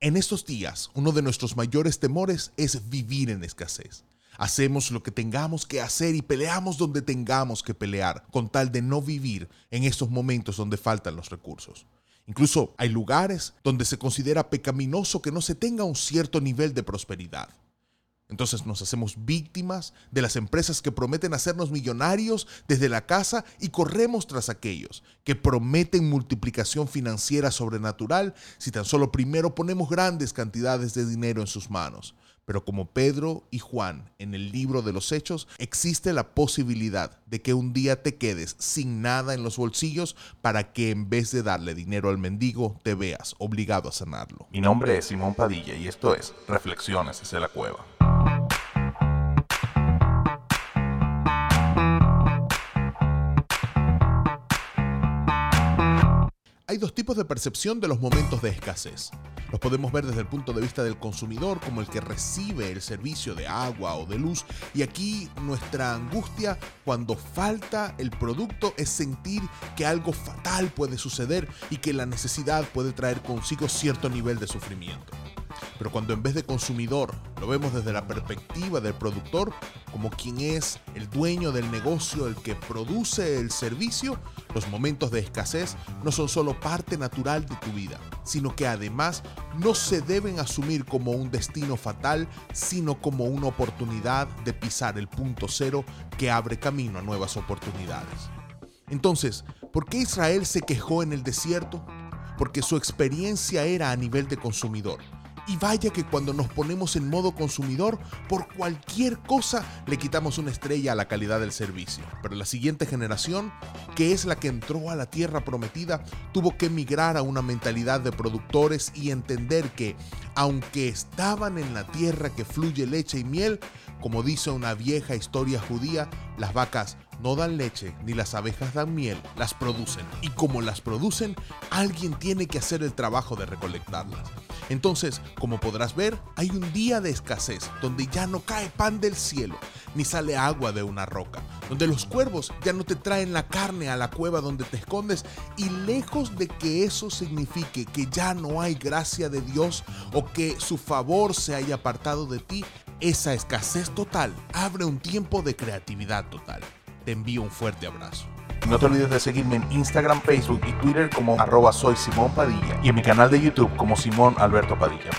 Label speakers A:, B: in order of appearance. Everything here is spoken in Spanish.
A: En estos días, uno de nuestros mayores temores es vivir en escasez. Hacemos lo que tengamos que hacer y peleamos donde tengamos que pelear, con tal de no vivir en estos momentos donde faltan los recursos. Incluso hay lugares donde se considera pecaminoso que no se tenga un cierto nivel de prosperidad. Entonces nos hacemos víctimas de las empresas que prometen hacernos millonarios desde la casa y corremos tras aquellos que prometen multiplicación financiera sobrenatural si tan solo primero ponemos grandes cantidades de dinero en sus manos. Pero como Pedro y Juan en el libro de los Hechos, existe la posibilidad de que un día te quedes sin nada en los bolsillos para que en vez de darle dinero al mendigo, te veas obligado a sanarlo.
B: Mi nombre es Simón Padilla y esto es Reflexiones desde la Cueva.
A: Hay dos tipos de percepción de los momentos de escasez. Los podemos ver desde el punto de vista del consumidor como el que recibe el servicio de agua o de luz y aquí nuestra angustia cuando falta el producto es sentir que algo fatal puede suceder y que la necesidad puede traer consigo cierto nivel de sufrimiento. Pero cuando en vez de consumidor lo vemos desde la perspectiva del productor, como quien es el dueño del negocio, el que produce el servicio, los momentos de escasez no son solo parte natural de tu vida, sino que además no se deben asumir como un destino fatal, sino como una oportunidad de pisar el punto cero que abre camino a nuevas oportunidades. Entonces, ¿por qué Israel se quejó en el desierto? Porque su experiencia era a nivel de consumidor y vaya que cuando nos ponemos en modo consumidor, por cualquier cosa le quitamos una estrella a la calidad del servicio. Pero la siguiente generación, que es la que entró a la tierra prometida, tuvo que migrar a una mentalidad de productores y entender que, aunque estaban en la tierra que fluye leche y miel, como dice una vieja historia judía, las vacas no dan leche ni las abejas dan miel, las producen. Y como las producen, alguien tiene que hacer el trabajo de recolectarlas. Entonces, como podrás ver, hay un día de escasez donde ya no cae pan del cielo, ni sale agua de una roca, donde los cuervos ya no te traen la carne a la cueva donde te escondes y lejos de que eso signifique que ya no hay gracia de Dios o que su favor se haya apartado de ti, esa escasez total abre un tiempo de creatividad total. Te envío un fuerte abrazo.
B: No te olvides de seguirme en Instagram, Facebook y Twitter como arroba soy Simón Padilla y en mi canal de YouTube como Simón Alberto Padilla.